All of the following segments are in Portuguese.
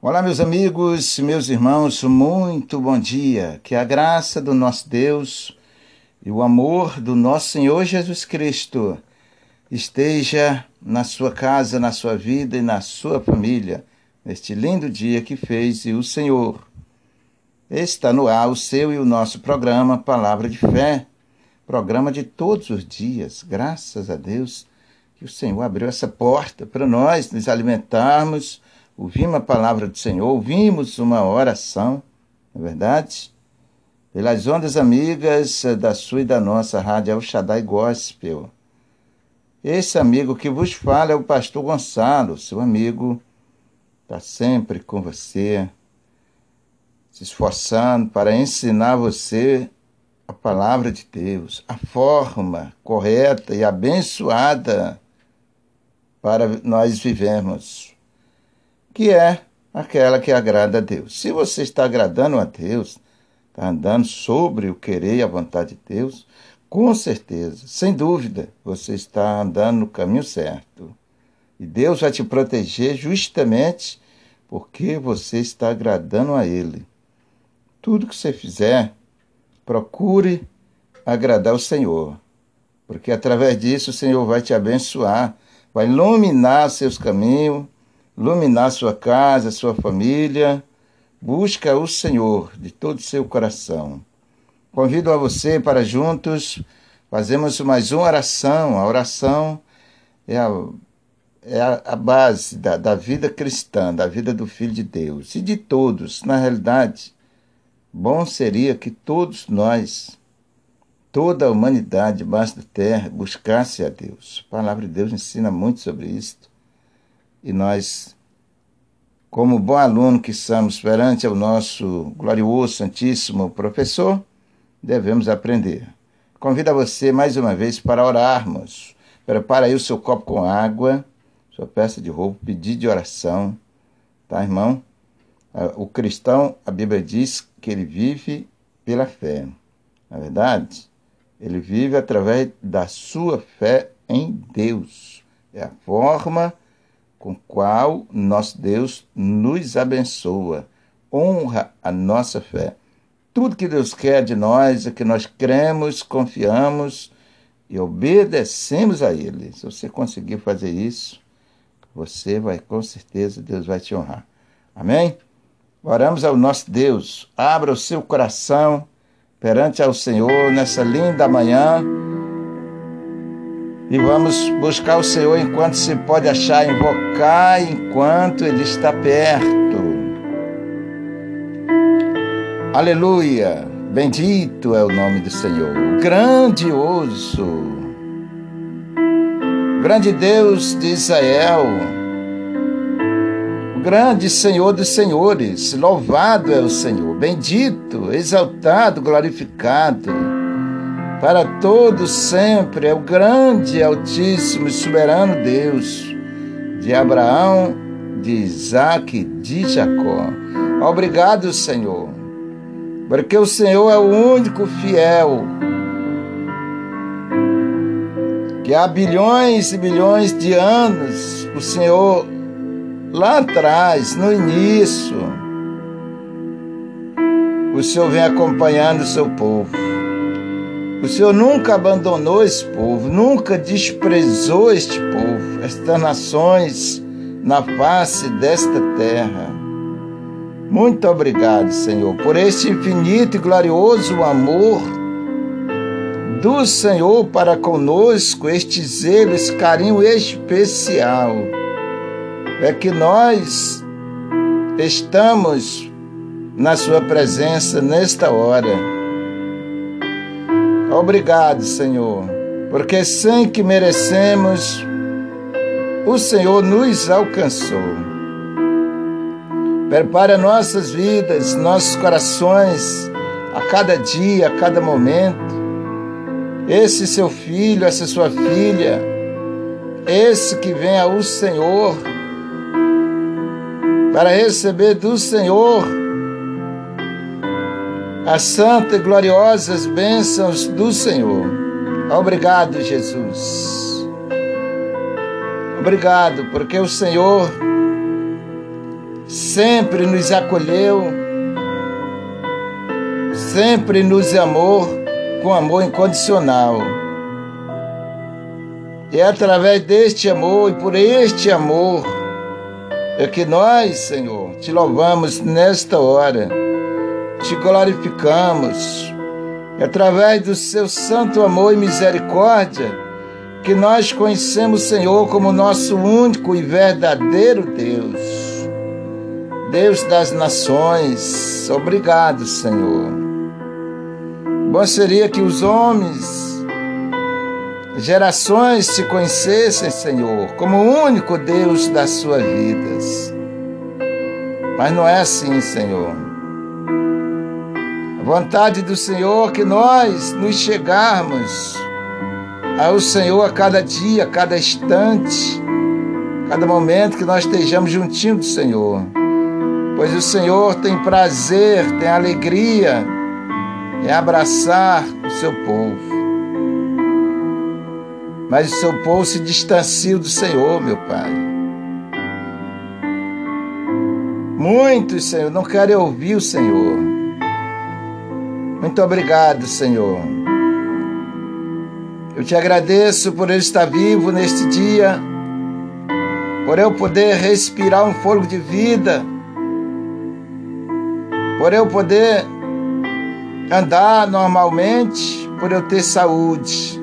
Olá, meus amigos, meus irmãos, muito bom dia. Que a graça do nosso Deus e o amor do nosso Senhor Jesus Cristo esteja na sua casa, na sua vida e na sua família, neste lindo dia que fez o Senhor. Está no ar o seu e o nosso programa Palavra de Fé, programa de todos os dias, graças a Deus que o Senhor abriu essa porta para nós nos alimentarmos ouvimos a palavra do Senhor, ouvimos uma oração, não é verdade? Pelas ondas amigas da sua e da nossa rádio El Shaddai Gospel. Esse amigo que vos fala é o pastor Gonçalo, seu amigo, está sempre com você, se esforçando para ensinar você a palavra de Deus, a forma correta e abençoada para nós vivermos que é aquela que agrada a Deus. Se você está agradando a Deus, está andando sobre o querer e a vontade de Deus, com certeza, sem dúvida, você está andando no caminho certo. E Deus vai te proteger justamente porque você está agradando a Ele. Tudo que você fizer, procure agradar o Senhor, porque através disso o Senhor vai te abençoar, vai iluminar seus caminhos iluminar sua casa, sua família. Busca o Senhor de todo o seu coração. Convido a você para juntos fazermos mais uma oração. A oração é a, é a, base da, da vida cristã, da vida do Filho de Deus e de todos. Na realidade, bom seria que todos nós, toda a humanidade debaixo da terra, buscasse a Deus. A palavra de Deus ensina muito sobre isso e nós, como bom aluno que somos perante o nosso glorioso, santíssimo professor, devemos aprender. Convido a você mais uma vez para orarmos. Prepara aí o seu copo com água, sua peça de roupa, pedido de oração, tá, irmão? Ah, o cristão, a Bíblia diz que ele vive pela fé. Na é verdade, ele vive através da sua fé em Deus. É a forma com qual nosso Deus nos abençoa, honra a nossa fé. Tudo que Deus quer de nós é que nós cremos, confiamos e obedecemos a Ele. Se você conseguir fazer isso, você vai, com certeza, Deus vai te honrar. Amém? Oramos ao nosso Deus. Abra o seu coração perante ao Senhor nessa linda manhã e vamos buscar o Senhor enquanto se pode achar, invocar enquanto Ele está perto. Aleluia! Bendito é o nome do Senhor, grandioso, grande Deus de Israel, grande Senhor dos senhores, louvado é o Senhor, bendito, exaltado, glorificado para todos sempre é o grande, altíssimo e soberano Deus de Abraão, de Isaac de Jacó. Obrigado, Senhor, porque o Senhor é o único fiel que há bilhões e bilhões de anos o Senhor lá atrás, no início, o Senhor vem acompanhando o seu povo. O Senhor nunca abandonou esse povo, nunca desprezou este povo, estas nações na face desta terra. Muito obrigado, Senhor, por este infinito e glorioso amor do Senhor para conosco, este zelo, esse carinho especial. É que nós estamos na Sua presença nesta hora Obrigado, Senhor, porque sem que merecemos, o Senhor nos alcançou. Prepara nossas vidas, nossos corações, a cada dia, a cada momento. Esse seu filho, essa sua filha, esse que vem ao Senhor, para receber do Senhor as santas e gloriosas bênçãos do Senhor. Obrigado, Jesus. Obrigado, porque o Senhor sempre nos acolheu, sempre nos amou com amor incondicional. E é através deste amor e por este amor é que nós, Senhor, te louvamos nesta hora, te glorificamos. É através do seu santo amor e misericórdia que nós conhecemos o Senhor como nosso único e verdadeiro Deus. Deus das nações, obrigado, Senhor. Bom seria que os homens, gerações se conhecessem, Senhor, como o único Deus das suas vidas. Mas não é assim, Senhor. A vontade do Senhor que nós nos chegarmos ao Senhor a cada dia, a cada instante, cada momento que nós estejamos juntinho do Senhor pois o Senhor tem prazer, tem alegria em abraçar o seu povo. Mas o seu povo se distancia do Senhor, meu Pai. Muitos, Senhor, não querem ouvir o Senhor. Muito obrigado, Senhor. Eu te agradeço por eu estar vivo neste dia, por eu poder respirar um fogo de vida por eu poder andar normalmente, por eu ter saúde.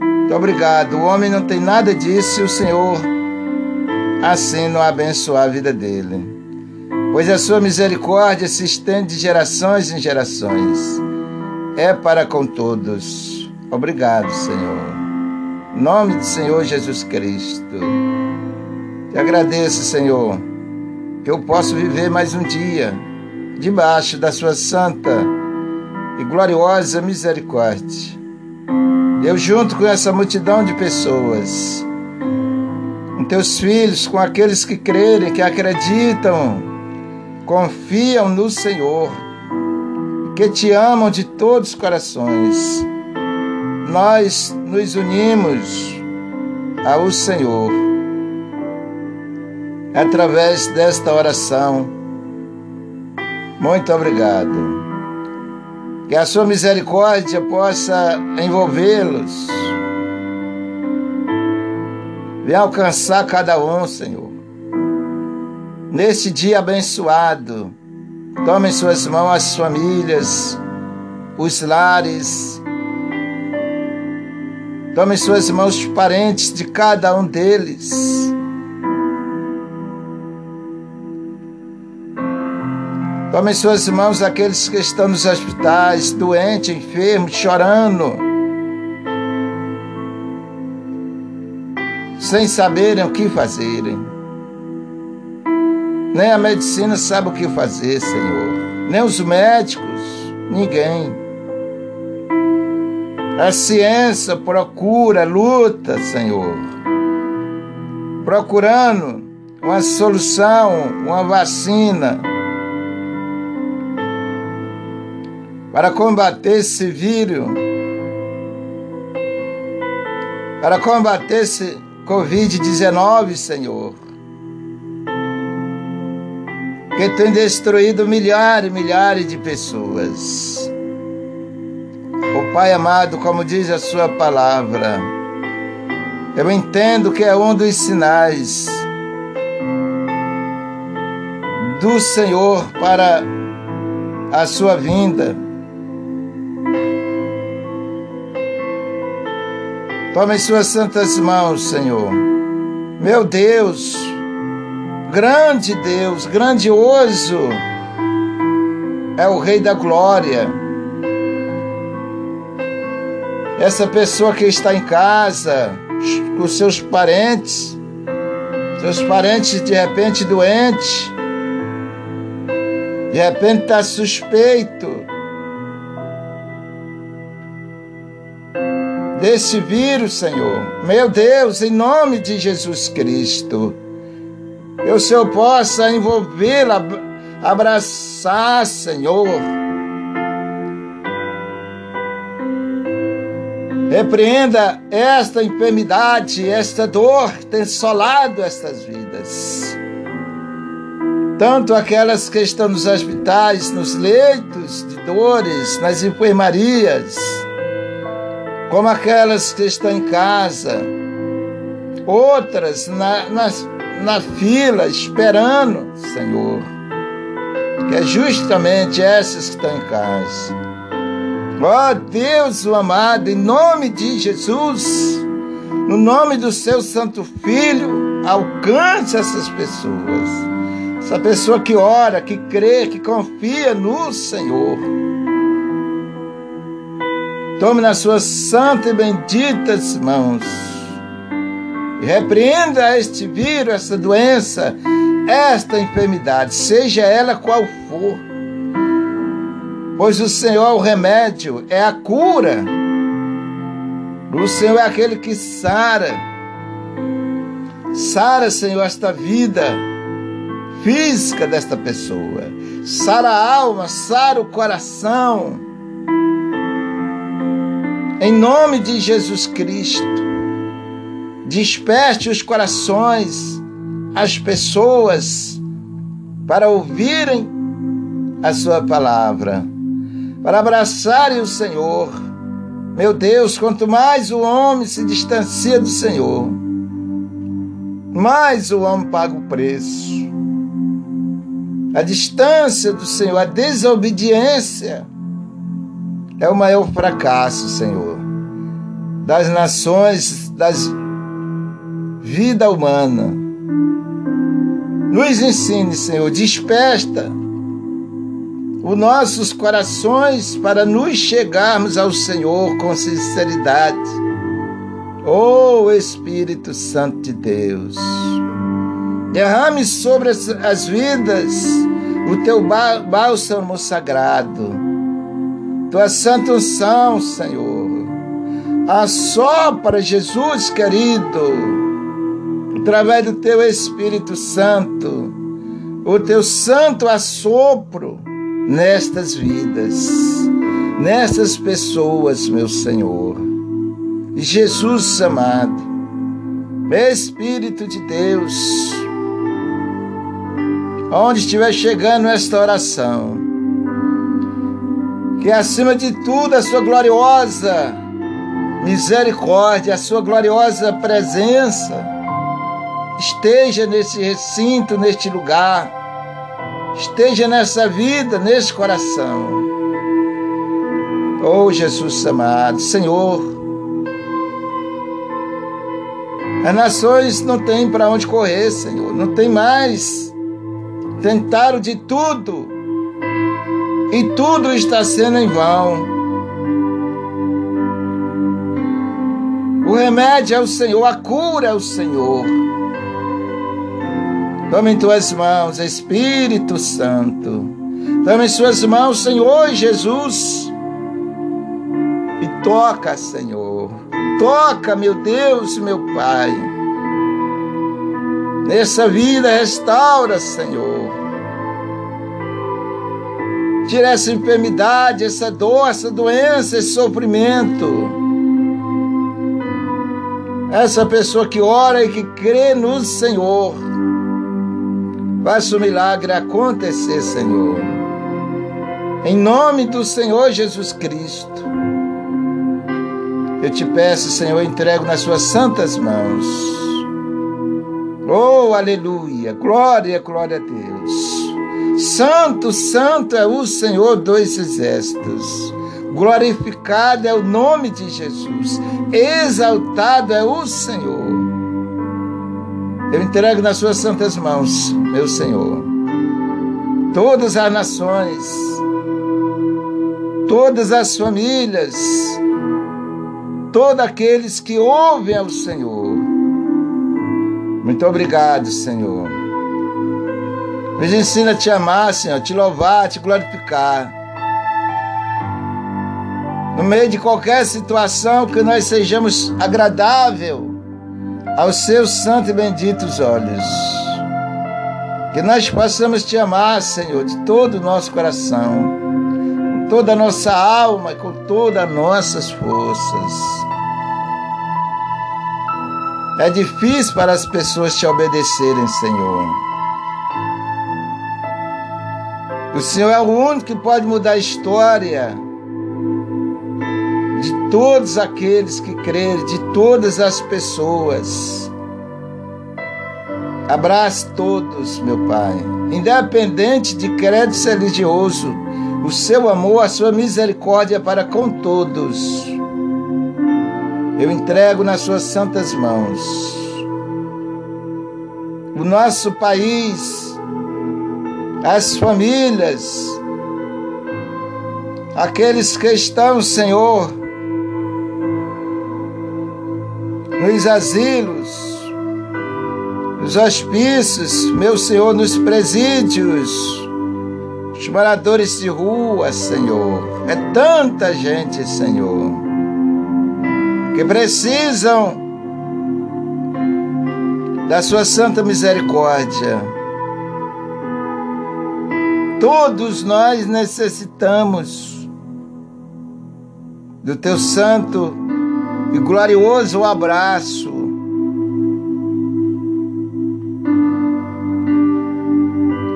Muito obrigado. O homem não tem nada disso e o Senhor assim não abençoar a vida dele. Pois a sua misericórdia se estende de gerações em gerações. É para com todos. Obrigado, Senhor. Em nome do Senhor Jesus Cristo. Te agradeço, Senhor, que eu posso viver mais um dia debaixo da sua santa e gloriosa misericórdia. Eu, junto com essa multidão de pessoas, com teus filhos, com aqueles que crerem, que acreditam, confiam no Senhor, que te amam de todos os corações, nós nos unimos ao Senhor através desta oração muito obrigado. Que a sua misericórdia possa envolvê-los. Venha alcançar cada um, Senhor. Neste dia abençoado, tome em suas mãos as famílias, os lares. Tome em suas mãos os parentes de cada um deles. Tome em suas mãos aqueles que estão nos hospitais, doentes, enfermos, chorando, sem saberem o que fazerem. Nem a medicina sabe o que fazer, Senhor. Nem os médicos, ninguém. A ciência procura, luta, Senhor, procurando uma solução, uma vacina para combater esse vírus, para combater esse Covid-19, Senhor, que tem destruído milhares e milhares de pessoas. O Pai amado, como diz a Sua palavra, eu entendo que é um dos sinais do Senhor para a sua vinda Tome suas santas mãos, Senhor. Meu Deus, grande Deus, grandioso, é o Rei da Glória. Essa pessoa que está em casa, com seus parentes, seus parentes de repente doentes, de repente está suspeito, desse vírus, Senhor. Meu Deus, em nome de Jesus Cristo, que o Senhor possa envolvê-la, abraçar, Senhor. Repreenda esta enfermidade, esta dor que tem solado estas vidas. tanto aquelas que estão nos hospitais, nos leitos de dores, nas enfermarias, como aquelas que estão em casa, outras na, na, na fila esperando, Senhor, que é justamente essas que estão em casa. Ó oh, Deus o amado, em nome de Jesus, no nome do seu Santo Filho, alcance essas pessoas essa pessoa que ora, que crê, que confia no Senhor. Tome nas suas santas e benditas mãos. Repreenda este vírus, essa doença, esta enfermidade, seja ela qual for. Pois o Senhor é o remédio, é a cura. O Senhor é aquele que sara. Sara, Senhor, esta vida física desta pessoa. Sara a alma, sara o coração. Em nome de Jesus Cristo, desperte os corações, as pessoas, para ouvirem a Sua palavra, para abraçarem o Senhor. Meu Deus, quanto mais o homem se distancia do Senhor, mais o homem paga o preço. A distância do Senhor, a desobediência é o maior fracasso, Senhor, das nações, das vida humana. Nos ensine, Senhor, desperta os nossos corações para nos chegarmos ao Senhor com sinceridade. Oh Espírito Santo de Deus. Derrame sobre as vidas o teu bálsamo sagrado, tua santa unção, Senhor. Assopra, Jesus querido, através do teu Espírito Santo, o teu santo assopro nestas vidas, nessas pessoas, meu Senhor. Jesus amado, Espírito de Deus, onde estiver chegando esta oração, que acima de tudo a sua gloriosa misericórdia, a sua gloriosa presença esteja nesse recinto, neste lugar, esteja nessa vida, nesse coração. Oh Jesus amado, Senhor, as nações não têm para onde correr, Senhor, não tem mais Tentaram de tudo e tudo está sendo em vão. O remédio é o Senhor, a cura é o Senhor. Tome em tuas mãos, Espírito Santo. Tome em suas mãos, Senhor Jesus. E toca, Senhor. Toca, meu Deus, meu Pai. Nessa vida, restaura, Senhor. Tira essa enfermidade, essa dor, essa doença, esse sofrimento. Essa pessoa que ora e que crê no Senhor. Faça o milagre acontecer, Senhor. Em nome do Senhor Jesus Cristo. Eu te peço, Senhor, entrego nas suas santas mãos. Oh, aleluia! Glória, glória a Deus. Santo, santo é o Senhor dos exércitos. Glorificado é o nome de Jesus. Exaltado é o Senhor. Eu entrego nas suas santas mãos, meu Senhor, todas as nações, todas as famílias, todos aqueles que ouvem ao Senhor. Muito obrigado, Senhor nos ensina a te amar, Senhor, te louvar, te glorificar. No meio de qualquer situação, que nós sejamos agradável aos seus santos e benditos olhos. Que nós possamos te amar, Senhor, de todo o nosso coração, com toda a nossa alma com todas as nossas forças. É difícil para as pessoas te obedecerem, Senhor. O Senhor é o único que pode mudar a história todos aqueles que crerem, de todas as pessoas. Abrace todos, meu Pai, independente de credo religioso, o seu amor, a sua misericórdia para com todos. Eu entrego nas suas santas mãos o nosso país, as famílias, aqueles que estão, Senhor, nos asilos, nos hospícios, meu Senhor, nos presídios, os moradores de rua, Senhor. É tanta gente, Senhor, que precisam da Sua santa misericórdia. Todos nós necessitamos do Teu santo e glorioso abraço.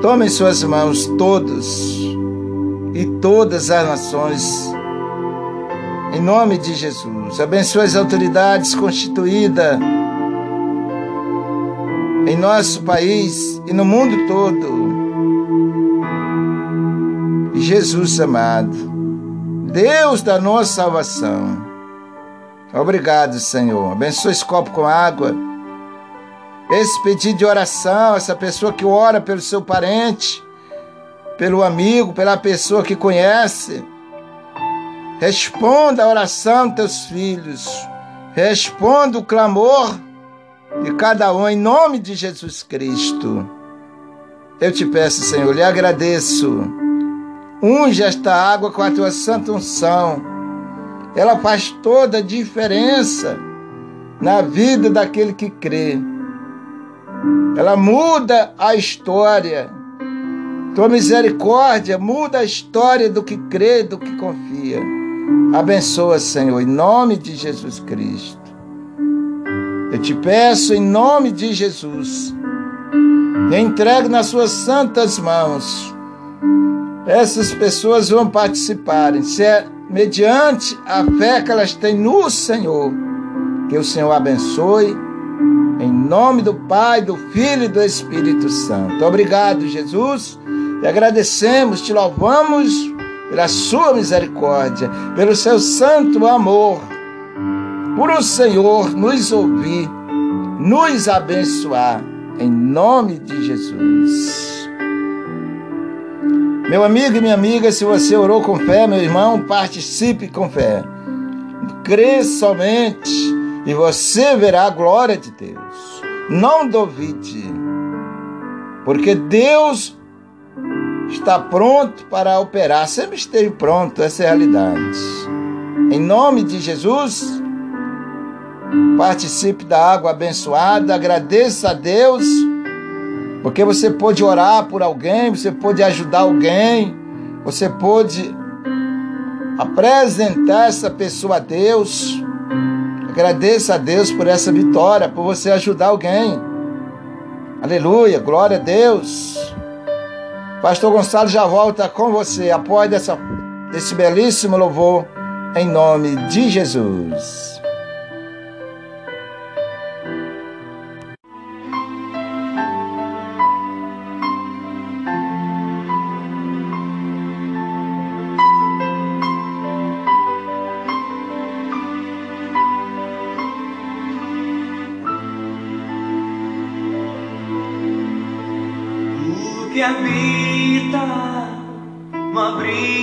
Tome suas mãos todos e todas as nações, em nome de Jesus. Abençoe as autoridades constituídas em nosso país e no mundo todo. Jesus amado, Deus da nossa salvação. Obrigado, Senhor. Abençoe esse copo com água. Esse pedido de oração, essa pessoa que ora pelo seu parente, pelo amigo, pela pessoa que conhece. Responda a oração dos teus filhos. Responda o clamor de cada um em nome de Jesus Cristo. Eu te peço, Senhor, lhe agradeço. Unge esta água com a tua santa unção. Ela faz toda a diferença na vida daquele que crê. Ela muda a história. Tua misericórdia muda a história do que crê, do que confia. Abençoa, Senhor, em nome de Jesus Cristo. Eu te peço em nome de Jesus, e entrego nas suas santas mãos. Essas pessoas vão participarem, se é mediante a fé que elas têm no Senhor. Que o Senhor abençoe, em nome do Pai, do Filho e do Espírito Santo. Obrigado, Jesus, e agradecemos, te louvamos pela sua misericórdia, pelo seu santo amor por o Senhor nos ouvir, nos abençoar, em nome de Jesus. Meu amigo e minha amiga, se você orou com fé, meu irmão, participe com fé. Crê somente e você verá a glória de Deus. Não duvide, porque Deus está pronto para operar, sempre esteve pronto, essa é a realidade. Em nome de Jesus, Participe da água abençoada, agradeça a Deus, porque você pode orar por alguém, você pode ajudar alguém, você pode apresentar essa pessoa a Deus. Agradeça a Deus por essa vitória, por você ajudar alguém. Aleluia, glória a Deus. Pastor Gonçalo já volta com você. Dessa, esse belíssimo louvor em nome de Jesus. breathe.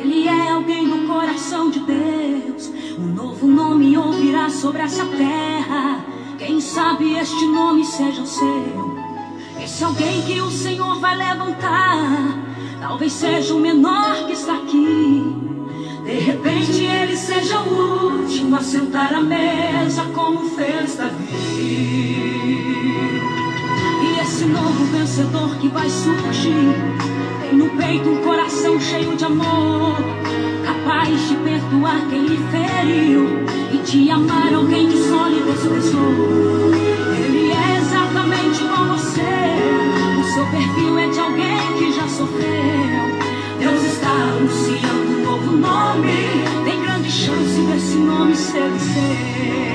Ele é alguém do coração de Deus. Um novo nome ouvirá sobre essa terra. Quem sabe este nome seja o seu. Esse alguém que o Senhor vai levantar. Talvez seja o menor que está aqui. De repente ele seja o último a sentar à mesa, como fez Davi. E esse novo vencedor que vai surgir no peito um coração cheio de amor, capaz de perdoar quem lhe feriu e de amar alguém que só lhe desprezou. Ele é exatamente igual você, o seu perfil é de alguém que já sofreu. Deus está anunciando um novo nome, tem grande chance desse nome ser o seu.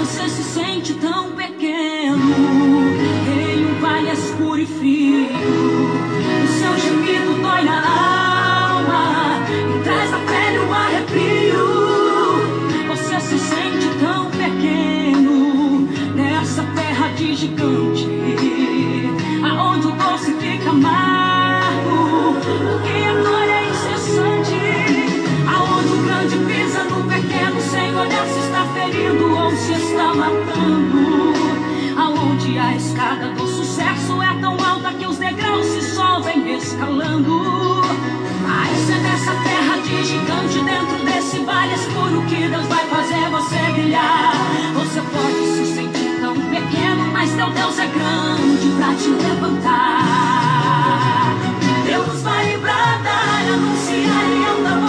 Você se sente tão pequeno em um vale escuro e frio. O gemido dói na alma e traz na pele um arrepio. Você se sente tão pequeno nessa terra de gigante, aonde o doce fica amargo, porque a dor é incessante. Aonde o grande pisa no pequeno, sem olhar se está ferindo ou se está matando. Aonde a escada do é tão alta que os degraus se solvem escalando. Mas é dessa terra de gigante dentro desse vale escuro que Deus vai fazer você brilhar. Você pode se sentir tão pequeno, mas teu Deus é grande pra te levantar. Deus vai livrar anunciar e andar.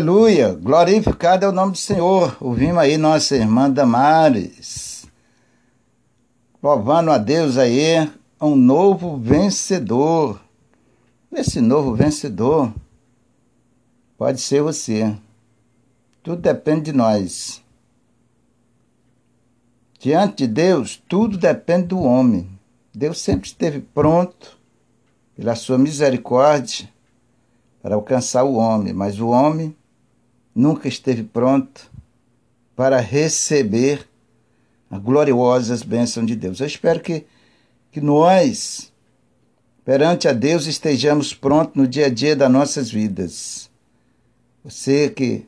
Aleluia! Glorificado é o nome do Senhor. Ouvimos aí nossa irmã Damares. Louvando a Deus aí, um novo vencedor. Esse novo vencedor pode ser você. Tudo depende de nós. Diante de Deus, tudo depende do homem. Deus sempre esteve pronto, pela sua misericórdia, para alcançar o homem, mas o homem nunca esteve pronto para receber a gloriosa bênção de Deus. Eu espero que, que nós, perante a Deus, estejamos prontos no dia a dia das nossas vidas. Você que,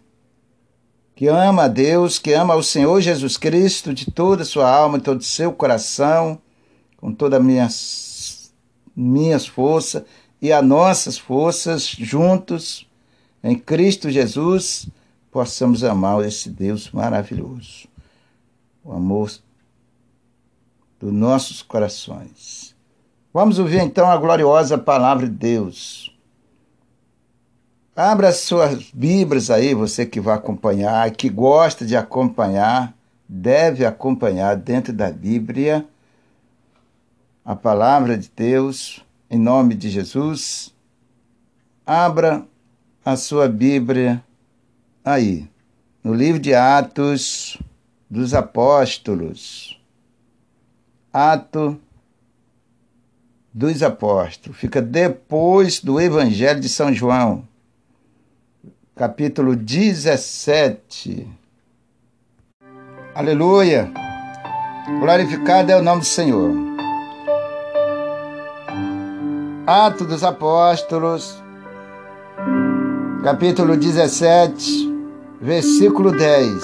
que ama a Deus, que ama o Senhor Jesus Cristo de toda a sua alma, de todo o seu coração, com todas as minhas, minhas forças e as nossas forças juntos em Cristo Jesus, possamos amar esse Deus maravilhoso. O amor dos nossos corações. Vamos ouvir então a gloriosa palavra de Deus. Abra suas Bíblias aí, você que vai acompanhar, que gosta de acompanhar, deve acompanhar dentro da Bíblia a palavra de Deus, em nome de Jesus. Abra a sua Bíblia aí, no livro de Atos dos Apóstolos. Ato dos Apóstolos. Fica depois do Evangelho de São João, capítulo 17. Aleluia! Glorificado é o nome do Senhor. Ato dos Apóstolos, capítulo 17, versículo 10.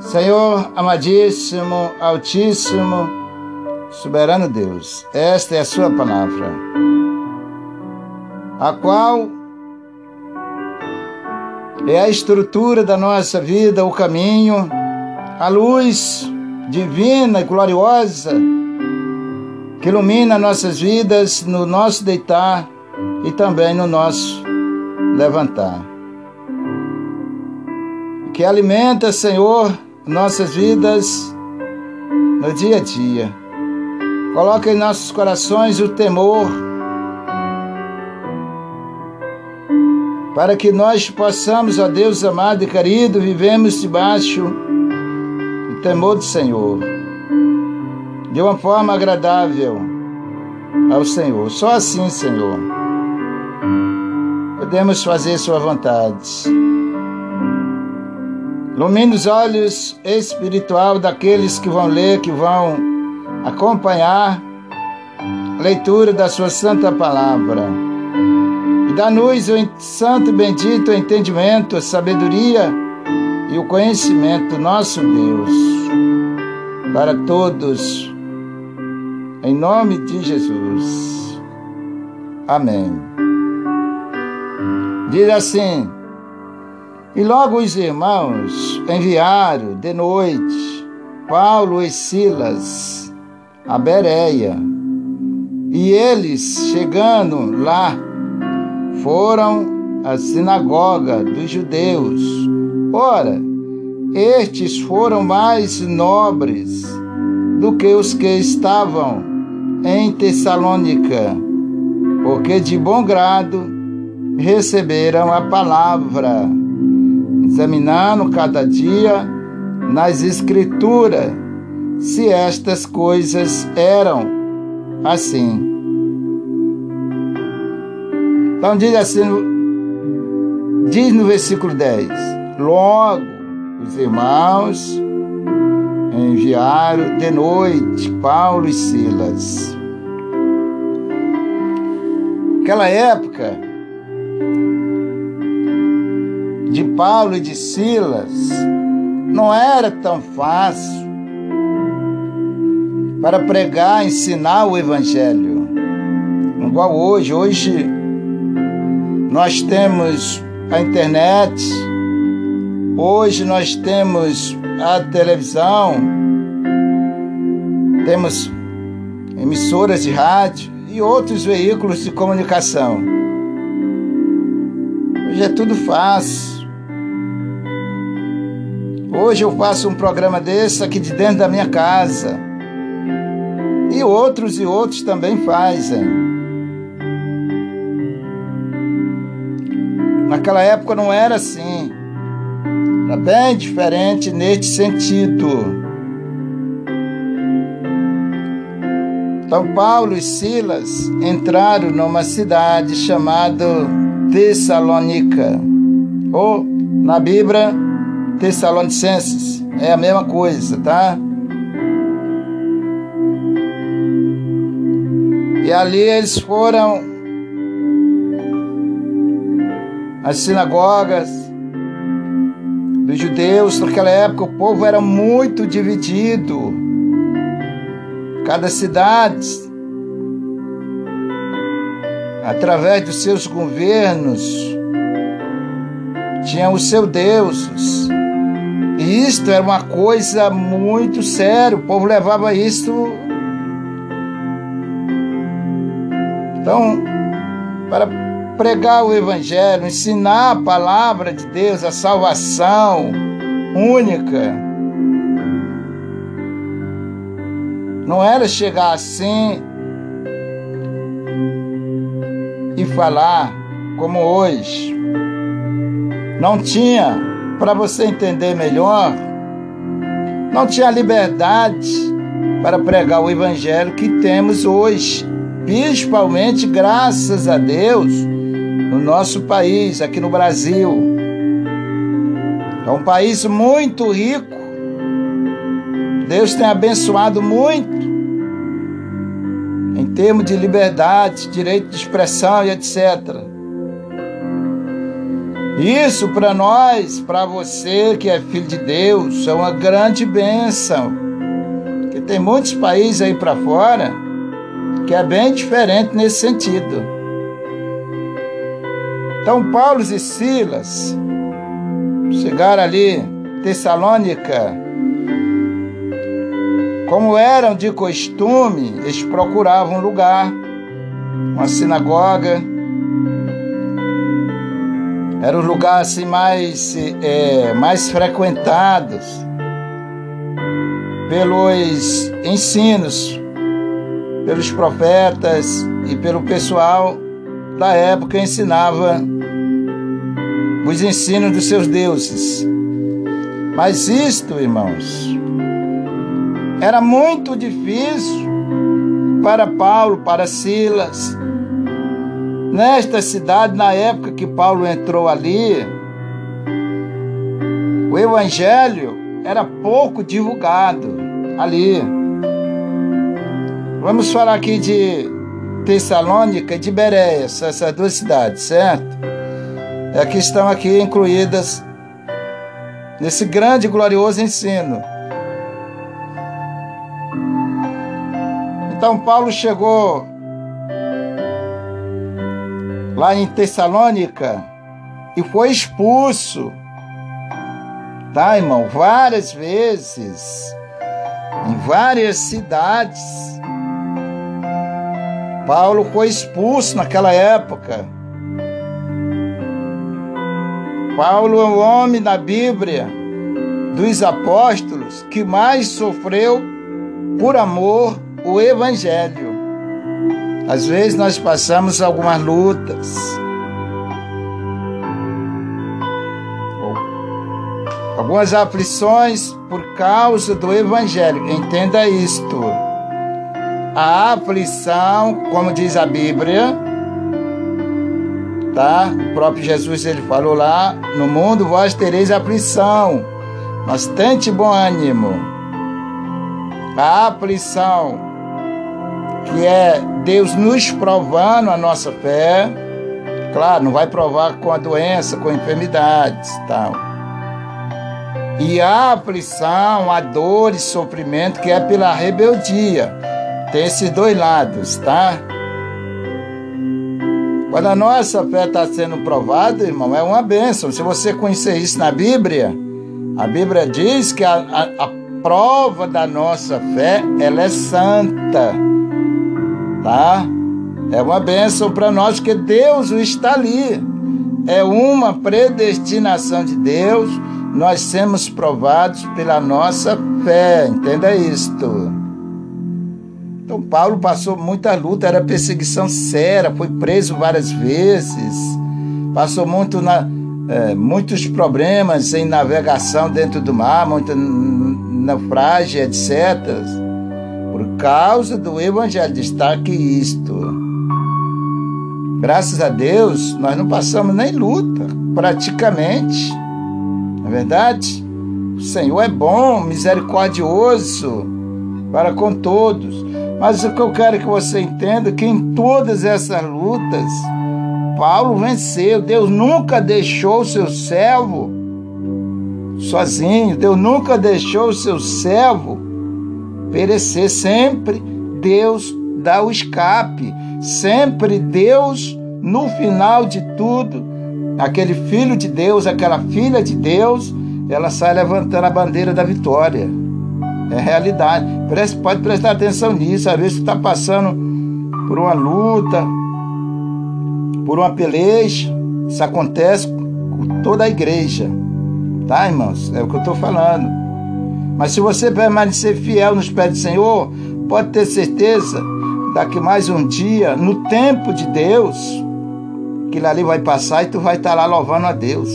Senhor amadíssimo, altíssimo, soberano Deus, esta é a Sua palavra, a qual é a estrutura da nossa vida, o caminho, a luz divina e gloriosa que ilumina nossas vidas no nosso deitar e também no nosso levantar. Que alimenta, Senhor, nossas vidas no dia a dia. Coloca em nossos corações o temor, para que nós possamos, ó Deus amado e querido, vivemos debaixo do temor do Senhor, de uma forma agradável ao Senhor. Só assim, Senhor, podemos fazer Sua vontade. Ilumine os olhos espiritual daqueles que vão ler, que vão acompanhar a leitura da Sua Santa Palavra. E dá-nos o santo e bendito entendimento, a sabedoria e o conhecimento do nosso Deus. Para todos, em nome de Jesus. Amém. Diz assim: E logo os irmãos enviaram de noite Paulo e Silas a Bereia. E eles, chegando lá, foram à sinagoga dos judeus. Ora, estes foram mais nobres do que os que estavam em Tessalônica, porque de bom grado receberam a palavra, examinando cada dia nas Escrituras se estas coisas eram assim. Então diz assim, diz no versículo 10: Logo os irmãos enviaram de noite Paulo e Silas. Aquela época de Paulo e de Silas não era tão fácil para pregar, ensinar o evangelho. Igual hoje, hoje nós temos a internet, hoje nós temos a televisão, temos emissoras de rádio e outros veículos de comunicação. Hoje é tudo fácil. Hoje eu faço um programa desse aqui de dentro da minha casa. E outros e outros também fazem. Naquela época não era assim. Era bem diferente neste sentido. Então Paulo e Silas entraram numa cidade chamada Tessalônica, ou na Bíblia Tessalonicenses, é a mesma coisa, tá? E ali eles foram às sinagogas dos judeus. Naquela época o povo era muito dividido. Cada cidade, através dos seus governos, tinha o seu Deus. Isto era uma coisa muito séria, o povo levava isso. Então, para pregar o Evangelho, ensinar a palavra de Deus, a salvação única, não era chegar assim e falar como hoje. Não tinha, para você entender melhor, não tinha liberdade para pregar o evangelho que temos hoje, principalmente graças a Deus no nosso país, aqui no Brasil. É um país muito rico. Deus tem abençoado muito em termos de liberdade, direito de expressão e etc. Isso para nós, para você que é filho de Deus, é uma grande bênção. Porque tem muitos países aí para fora que é bem diferente nesse sentido. Então Paulo e Silas chegaram ali, Tessalônica, como eram de costume, eles procuravam um lugar, uma sinagoga. Era o lugar assim mais, é, mais frequentados pelos ensinos, pelos profetas e pelo pessoal da época ensinava os ensinos dos seus deuses. Mas isto, irmãos, era muito difícil para Paulo, para Silas. Nesta cidade, na época que Paulo entrou ali, o evangelho era pouco divulgado ali. Vamos falar aqui de Tessalônica e de Bereia, essas duas cidades, certo? É que estão aqui incluídas nesse grande e glorioso ensino. Então Paulo chegou lá em Tessalônica e foi expulso. Tá, irmão? Várias vezes, em várias cidades. Paulo foi expulso naquela época. Paulo é o homem da Bíblia dos apóstolos que mais sofreu por amor o Evangelho. Às vezes nós passamos algumas lutas, algumas aflições por causa do Evangelho. Entenda isto. A aflição, como diz a Bíblia, tá? O próprio Jesus ele falou lá: no mundo vós tereis aflição, mas tente bom ânimo. A aflição que é Deus nos provando a nossa fé. Claro, não vai provar com a doença, com enfermidades, tal. E a aflição, a dor e sofrimento que é pela rebeldia. Tem esses dois lados, tá? Quando a nossa fé está sendo provada, irmão, é uma bênção. Se você conhecer isso na Bíblia, a Bíblia diz que a, a, a prova da nossa fé, ela é santa tá? É uma bênção para nós que Deus está ali. É uma predestinação de Deus. Nós sermos provados pela nossa fé. Entenda isto. Então Paulo passou muita luta, era perseguição séria, foi preso várias vezes, passou muito na, é, muitos problemas em navegação dentro do mar, muita naufrágio, etc por causa do Evangelho. Destaque isto. Graças a Deus, nós não passamos nem luta, praticamente. Não é verdade? O Senhor é bom, misericordioso para com todos. Mas o que eu quero que você entenda é que em todas essas lutas, Paulo venceu. Deus nunca deixou o seu servo sozinho. Deus nunca deixou o seu servo perecer. Sempre Deus dá o escape. Sempre Deus, no final de tudo, aquele filho de Deus, aquela filha de Deus, ela sai levantando a bandeira da vitória. É realidade. pode prestar atenção nisso. Às vezes você está passando por uma luta, por uma peleja. Isso acontece com toda a igreja. Tá, irmãos? É o que eu estou falando. Mas se você permanecer fiel nos pés do Senhor, pode ter certeza, daqui mais um dia, no tempo de Deus, aquilo ali vai passar e tu vai estar lá louvando a Deus,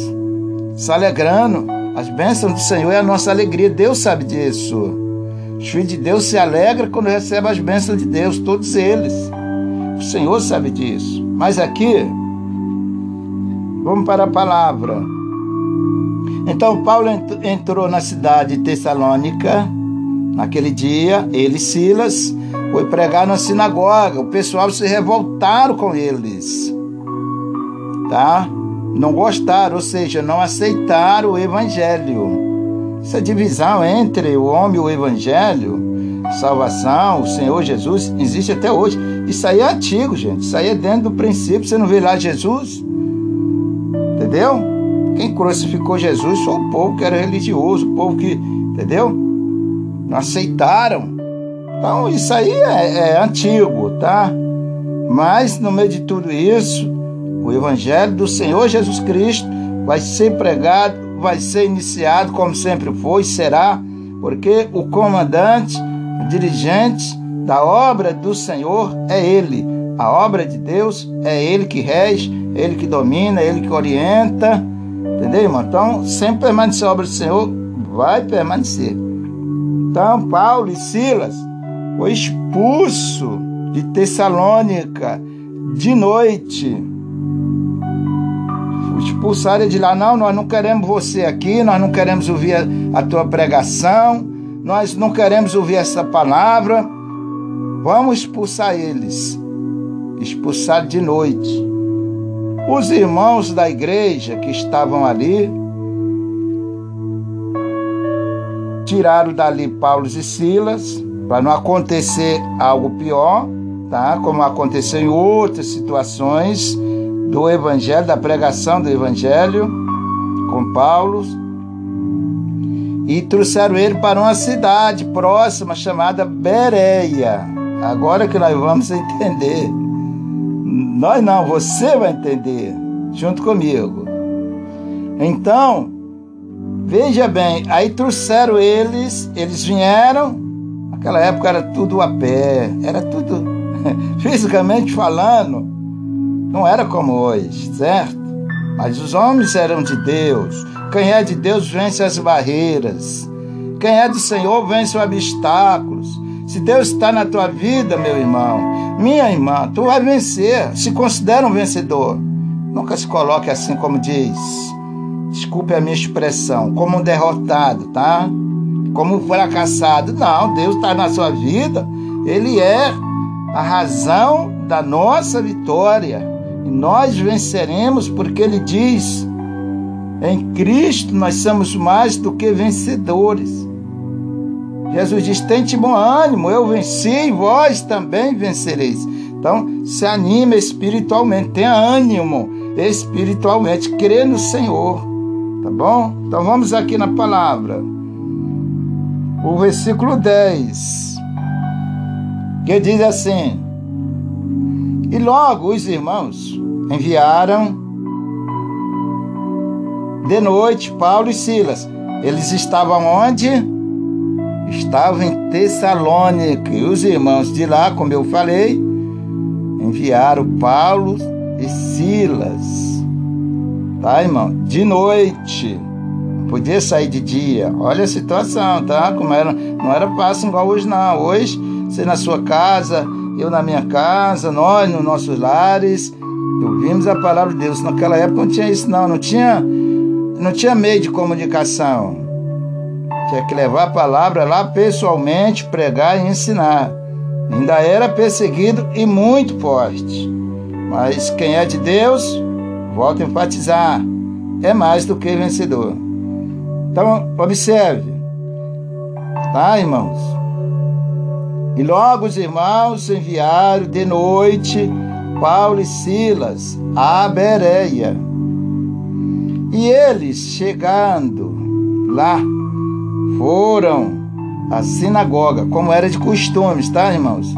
se alegrando. As bênçãos do Senhor é a nossa alegria, Deus sabe disso. Os filhos de Deus se alegram quando recebem as bênçãos de Deus, todos eles. O Senhor sabe disso. Mas aqui, vamos para a palavra. Então Paulo entrou na cidade de Tessalônica, naquele dia, ele e Silas, foi pregar na sinagoga. O pessoal se revoltaram com eles tá? Não gostaram, ou seja, não aceitaram o evangelho. Essa divisão entre o homem e o evangelho, salvação, o Senhor Jesus, existe até hoje. Isso aí é antigo, gente. Isso aí é dentro do princípio. Você não vê lá Jesus? Entendeu? Quem crucificou Jesus foi o povo que era religioso, o povo que, entendeu? Não aceitaram. Então, isso aí é, é antigo, tá? Mas, no meio de tudo isso, o Evangelho do Senhor Jesus Cristo vai ser pregado, vai ser iniciado como sempre foi, será, porque o comandante, o dirigente da obra do Senhor é Ele. A obra de Deus é Ele que rege, Ele que domina, Ele que orienta. Entendeu, irmão? Então, sempre permanecer a obra do Senhor, vai permanecer. Então, Paulo e Silas foi expulso de Tessalônica de noite expulsaram de lá. Não, nós não queremos você aqui, nós não queremos ouvir a, a tua pregação, nós não queremos ouvir essa palavra. Vamos expulsar eles. Expulsar de noite. Os irmãos da igreja que estavam ali tiraram dali Paulo e Silas para não acontecer algo pior, tá? Como aconteceu em outras situações do Evangelho, da pregação do Evangelho com Paulo e trouxeram ele para uma cidade próxima chamada Bereia. Agora que nós vamos entender. Nós não, você vai entender, junto comigo. Então, veja bem, aí trouxeram eles, eles vieram, naquela época era tudo a pé, era tudo, fisicamente falando, não era como hoje, certo? Mas os homens eram de Deus. Quem é de Deus vence as barreiras. Quem é do Senhor vence os obstáculos. Se Deus está na tua vida, meu irmão, minha irmã, tu vai vencer. Se considera um vencedor. Nunca se coloque assim como diz. Desculpe a minha expressão, como um derrotado, tá? Como um fracassado. Não, Deus está na sua vida. Ele é a razão da nossa vitória. E nós venceremos porque ele diz: em Cristo nós somos mais do que vencedores. Jesus diz: Tente bom ânimo, eu venci e vós também vencereis. Então, se anime espiritualmente, tenha ânimo espiritualmente, crê no Senhor. Tá bom? Então vamos aqui na palavra. O versículo 10, que diz assim: e logo os irmãos enviaram de noite Paulo e Silas. Eles estavam onde? Estavam em Tessalônica. E os irmãos de lá, como eu falei, enviaram Paulo e Silas. Tá, irmão? De noite. Podia sair de dia. Olha a situação, tá? Como era, não era fácil igual hoje, não. Hoje, você na sua casa, eu na minha casa, nós nos nossos lares, ouvimos a palavra de Deus. Naquela época não tinha isso, não, não tinha, não tinha meio de comunicação. Tinha que levar a palavra lá pessoalmente, pregar e ensinar. Ainda era perseguido e muito forte. Mas quem é de Deus, volta a enfatizar, é mais do que vencedor. Então, observe, tá, irmãos? E logo os irmãos enviaram de noite Paulo e Silas a Bereia. E eles, chegando lá foram à sinagoga, como era de costumes, tá, irmãos?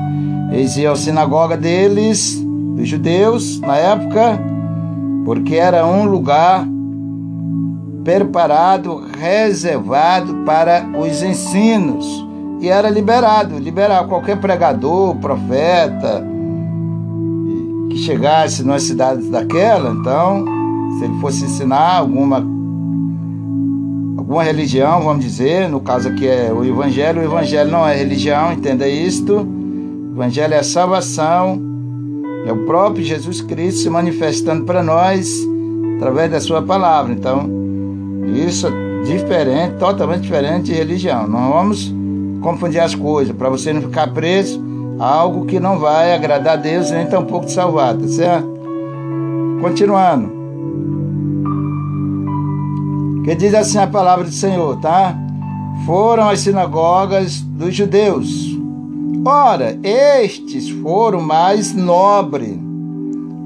Eles iam à sinagoga deles, dos judeus, na época, porque era um lugar preparado, reservado para os ensinos. E era liberado, liberar qualquer pregador, profeta, que chegasse numa cidade daquela, então, se ele fosse ensinar alguma alguma religião, vamos dizer, no caso aqui é o evangelho, o evangelho não é religião, entenda isto. O evangelho é salvação, é o próprio Jesus Cristo se manifestando para nós através da sua palavra. Então, isso é diferente, totalmente diferente de religião. Não vamos confundir as coisas, para você não ficar preso a algo que não vai agradar a Deus nem tampouco te salvar, tá certo? Continuando que diz assim a palavra do Senhor, tá? Foram as sinagogas dos judeus. Ora, estes foram mais nobres.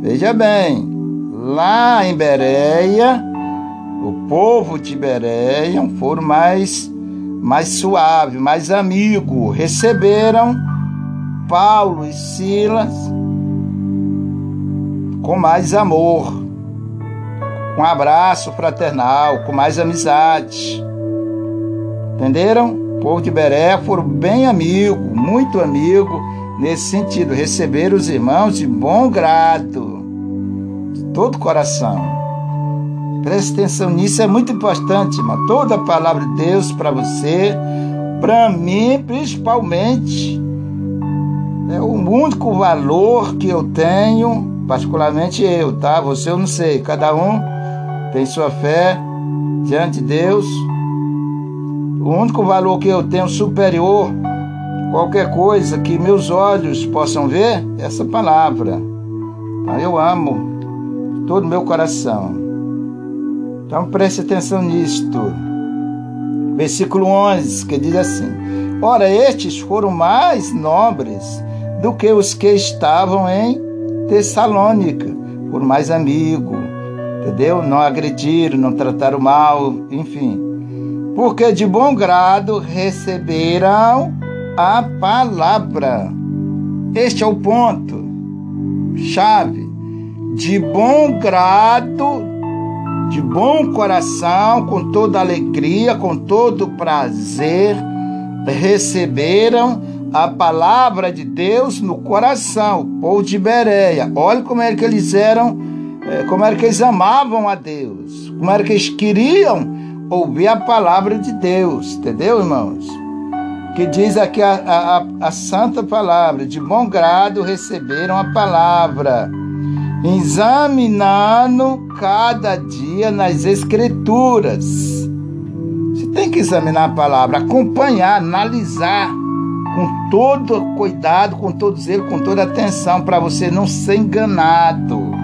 Veja bem, lá em Bereia, o povo de Bereia foram mais, mais suave, mais amigo. Receberam Paulo e Silas com mais amor com um abraço fraternal, com mais amizade. Entenderam? O povo de Beré foram bem amigo, muito amigo, nesse sentido, receber os irmãos de bom grado, de todo coração. Preste atenção nisso, é muito importante, irmão. Toda a palavra de Deus para você, para mim principalmente, é o único valor que eu tenho, particularmente eu, tá? Você eu não sei, cada um tem sua fé diante de Deus. O único valor que eu tenho superior qualquer coisa que meus olhos possam ver é essa palavra. Eu amo todo o meu coração. Então preste atenção nisto. Versículo 11, que diz assim: Ora, estes foram mais nobres do que os que estavam em Tessalônica, por mais amigo, entendeu? Não agrediram, não trataram mal, enfim. Porque de bom grado receberam a palavra. Este é o ponto chave. De bom grado, de bom coração, com toda alegria, com todo prazer, receberam a palavra de Deus no coração, o povo de Bereia. Olha como é que eles eram como era que eles amavam a Deus, como era que eles queriam ouvir a palavra de Deus, entendeu, irmãos? Que diz aqui a, a, a santa palavra, de bom grado receberam a palavra, examinando cada dia nas Escrituras. Você tem que examinar a palavra, acompanhar, analisar com todo cuidado, com todo zelo, com toda atenção, para você não ser enganado.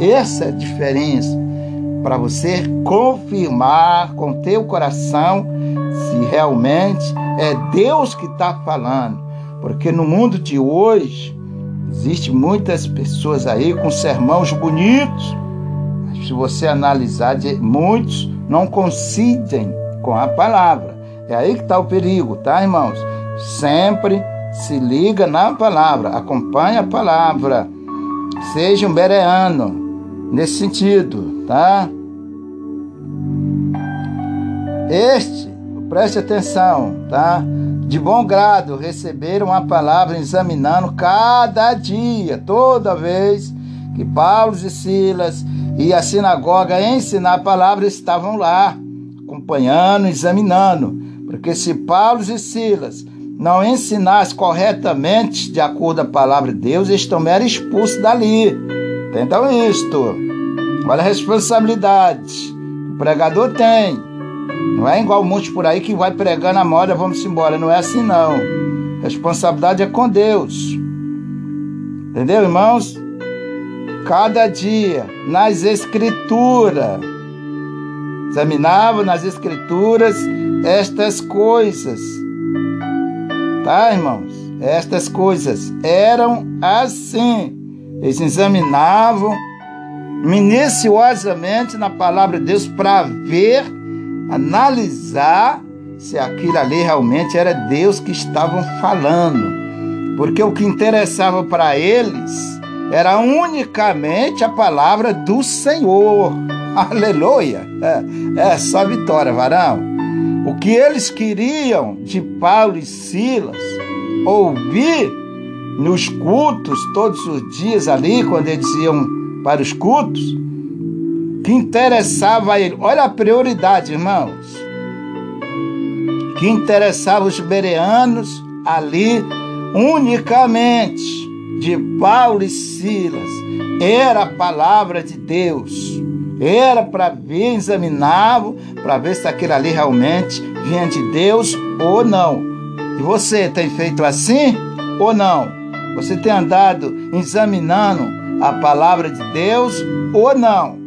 Essa é a diferença para você confirmar com teu coração se realmente é Deus que está falando. Porque no mundo de hoje existe muitas pessoas aí com sermões bonitos, mas se você analisar, muitos não coincidem com a palavra. É aí que está o perigo, tá, irmãos? Sempre se liga na palavra, acompanha a palavra, seja um bereano, nesse sentido, tá? Este, preste atenção, tá? De bom grado receberam a palavra examinando cada dia, toda vez que Paulo e Silas e a sinagoga ensinar a palavra estavam lá, acompanhando, examinando. Porque se Paulo e Silas não ensinassem corretamente, de acordo com a palavra de Deus, eles eram expulsos dali. Entendam isto. Olha a responsabilidade. O pregador tem. Não é igual muitos por aí que vai pregando a moda, vamos embora. Não é assim não. Responsabilidade é com Deus. Entendeu, irmãos? Cada dia, nas escrituras, examinava nas escrituras estas coisas. Tá, irmãos? Estas coisas eram assim. Eles examinavam minuciosamente na palavra de Deus para ver analisar se aquilo ali realmente era Deus que estavam falando. Porque o que interessava para eles era unicamente a palavra do Senhor. Aleluia! É, é só vitória, varão. O que eles queriam de Paulo e Silas ouvir nos cultos, todos os dias ali, quando eles iam para os cultos, que interessava a ele. Olha a prioridade, irmãos. Que interessava os bereanos ali unicamente de Paulo e Silas. Era a palavra de Deus. Era para ver, examinavam, para ver se aquilo ali realmente vinha de Deus ou não. E você tem feito assim ou não? Você tem andado examinando a palavra de Deus ou não?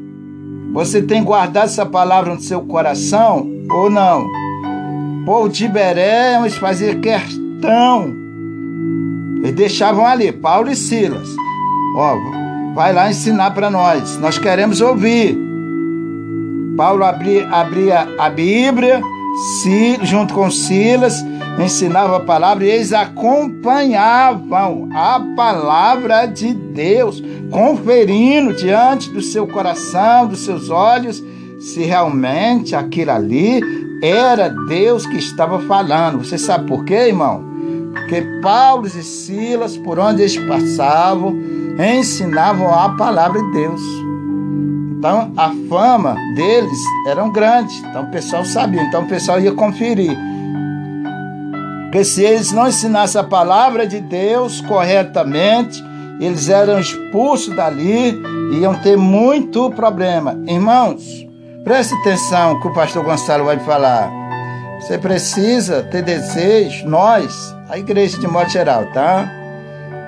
Você tem guardado essa palavra no seu coração ou não? Povo de eles faziam questão. Eles deixavam ali, Paulo e Silas. Ó, vai lá ensinar para nós. Nós queremos ouvir. Paulo abria, abria a Bíblia, junto com Silas, ensinava a palavra e eles acompanhavam a palavra de Deus, conferindo diante do seu coração, dos seus olhos, se realmente aquilo ali era Deus que estava falando. Você sabe por quê, irmão? Porque Paulo e Silas, por onde eles passavam, ensinavam a palavra de Deus. Então a fama deles era grande, então o pessoal sabia, então o pessoal ia conferir. Porque se eles não ensinassem a palavra de Deus corretamente, eles eram expulsos dali e iam ter muito problema. Irmãos, preste atenção que o pastor Gonçalo vai falar. Você precisa ter desejo, nós, a igreja de modo geral, tá?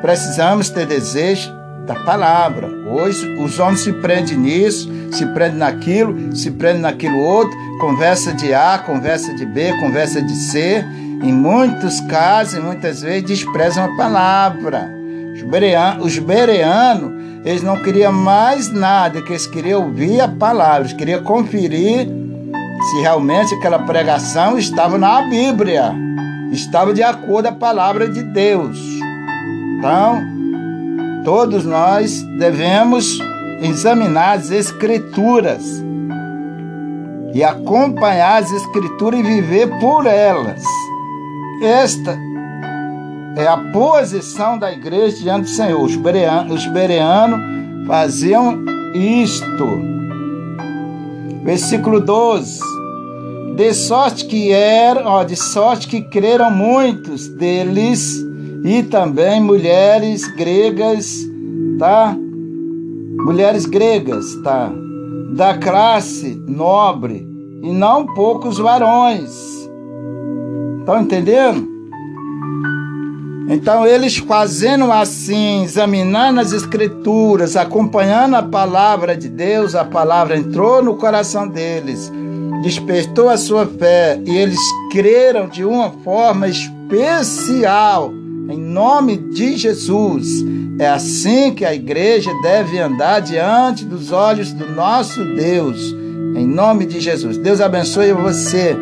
Precisamos ter desejo da palavra. Hoje os homens se prendem nisso, se prendem naquilo, se prendem naquilo outro, conversa de A, conversa de B, conversa de C em muitos casos, muitas vezes, desprezam a palavra. Os bereanos, os bereanos, eles não queriam mais nada, que eles queriam ouvir a palavra, eles queriam conferir se realmente aquela pregação estava na Bíblia, estava de acordo com a palavra de Deus. Então, todos nós devemos examinar as Escrituras e acompanhar as Escrituras e viver por elas. Esta é a posição da igreja diante do Senhor. Os bereanos, os bereanos faziam isto. Versículo 12. De sorte que eram, ó, de sorte que creram muitos deles e também mulheres gregas, tá? Mulheres gregas, tá? Da classe nobre e não poucos varões Estão entendendo? Então, eles fazendo assim, examinando as Escrituras, acompanhando a palavra de Deus, a palavra entrou no coração deles, despertou a sua fé e eles creram de uma forma especial, em nome de Jesus. É assim que a igreja deve andar diante dos olhos do nosso Deus, em nome de Jesus. Deus abençoe você.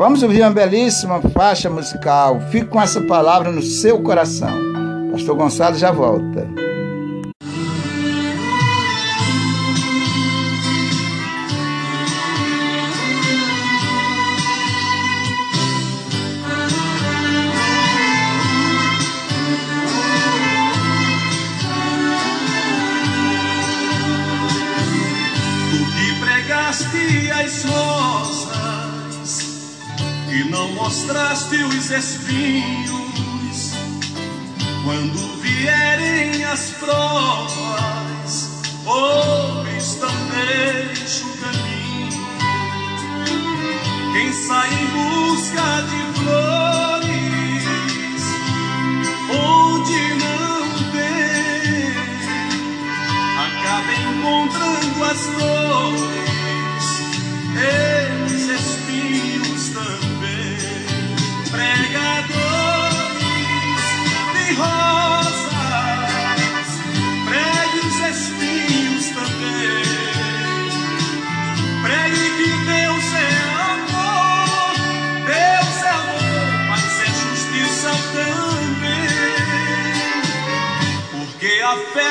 Vamos ouvir uma belíssima faixa musical. Fique com essa palavra no seu coração. Pastor Gonçalo já volta. Espinhos. Quando vierem as provas, ouves também o caminho. Quem sai em busca de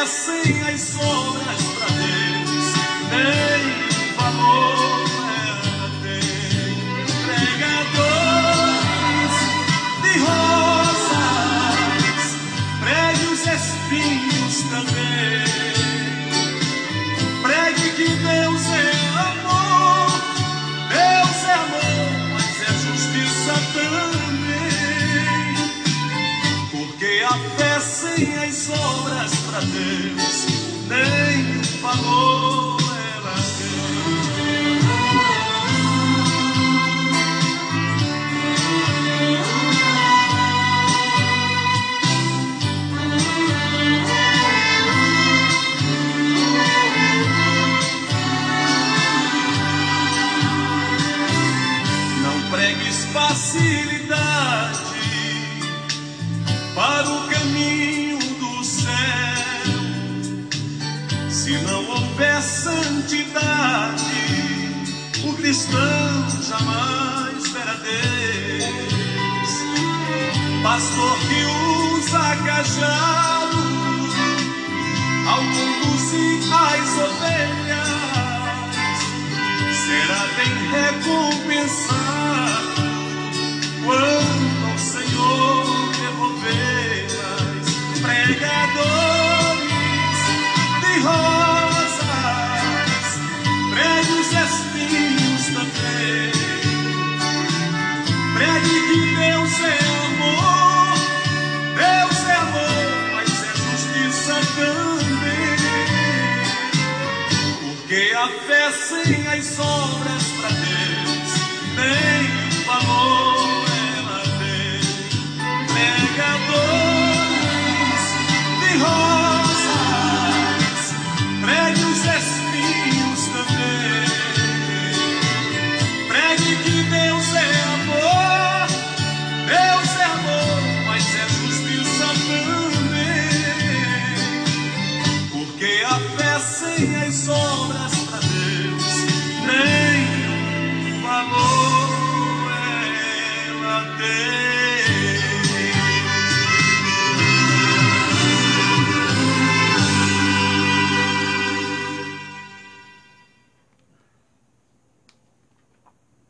sem as sombras cajado ao conduzir as ovelhas. Será bem recompensado quando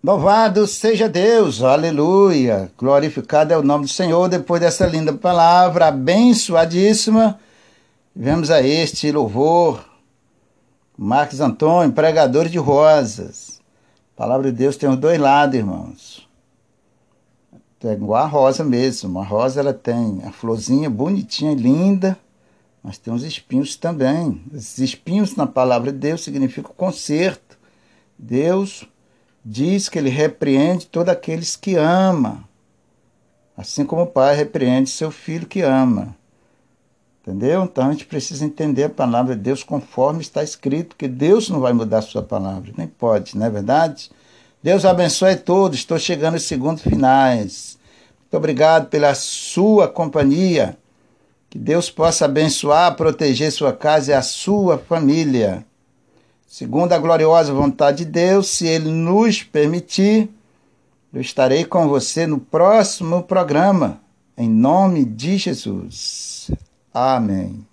Louvado seja Deus, aleluia. Glorificado é o nome do Senhor. Depois dessa linda palavra abençoadíssima, vemos a este louvor. Marcos Antônio, pregador de rosas. A palavra de Deus tem os dois lados, irmãos. É igual a rosa mesmo. A rosa ela tem a florzinha bonitinha, linda, mas tem os espinhos também. Esses espinhos na palavra de Deus significam conserto. Deus diz que ele repreende todos aqueles que ama, assim como o pai repreende seu filho que ama. Entendeu? Então a gente precisa entender a palavra de Deus conforme está escrito, que Deus não vai mudar a sua palavra, nem pode, não é verdade? Deus abençoe todos, estou chegando aos segundos finais. Muito obrigado pela sua companhia. Que Deus possa abençoar, proteger sua casa e a sua família. Segundo a gloriosa vontade de Deus, se Ele nos permitir, eu estarei com você no próximo programa, em nome de Jesus. Amém.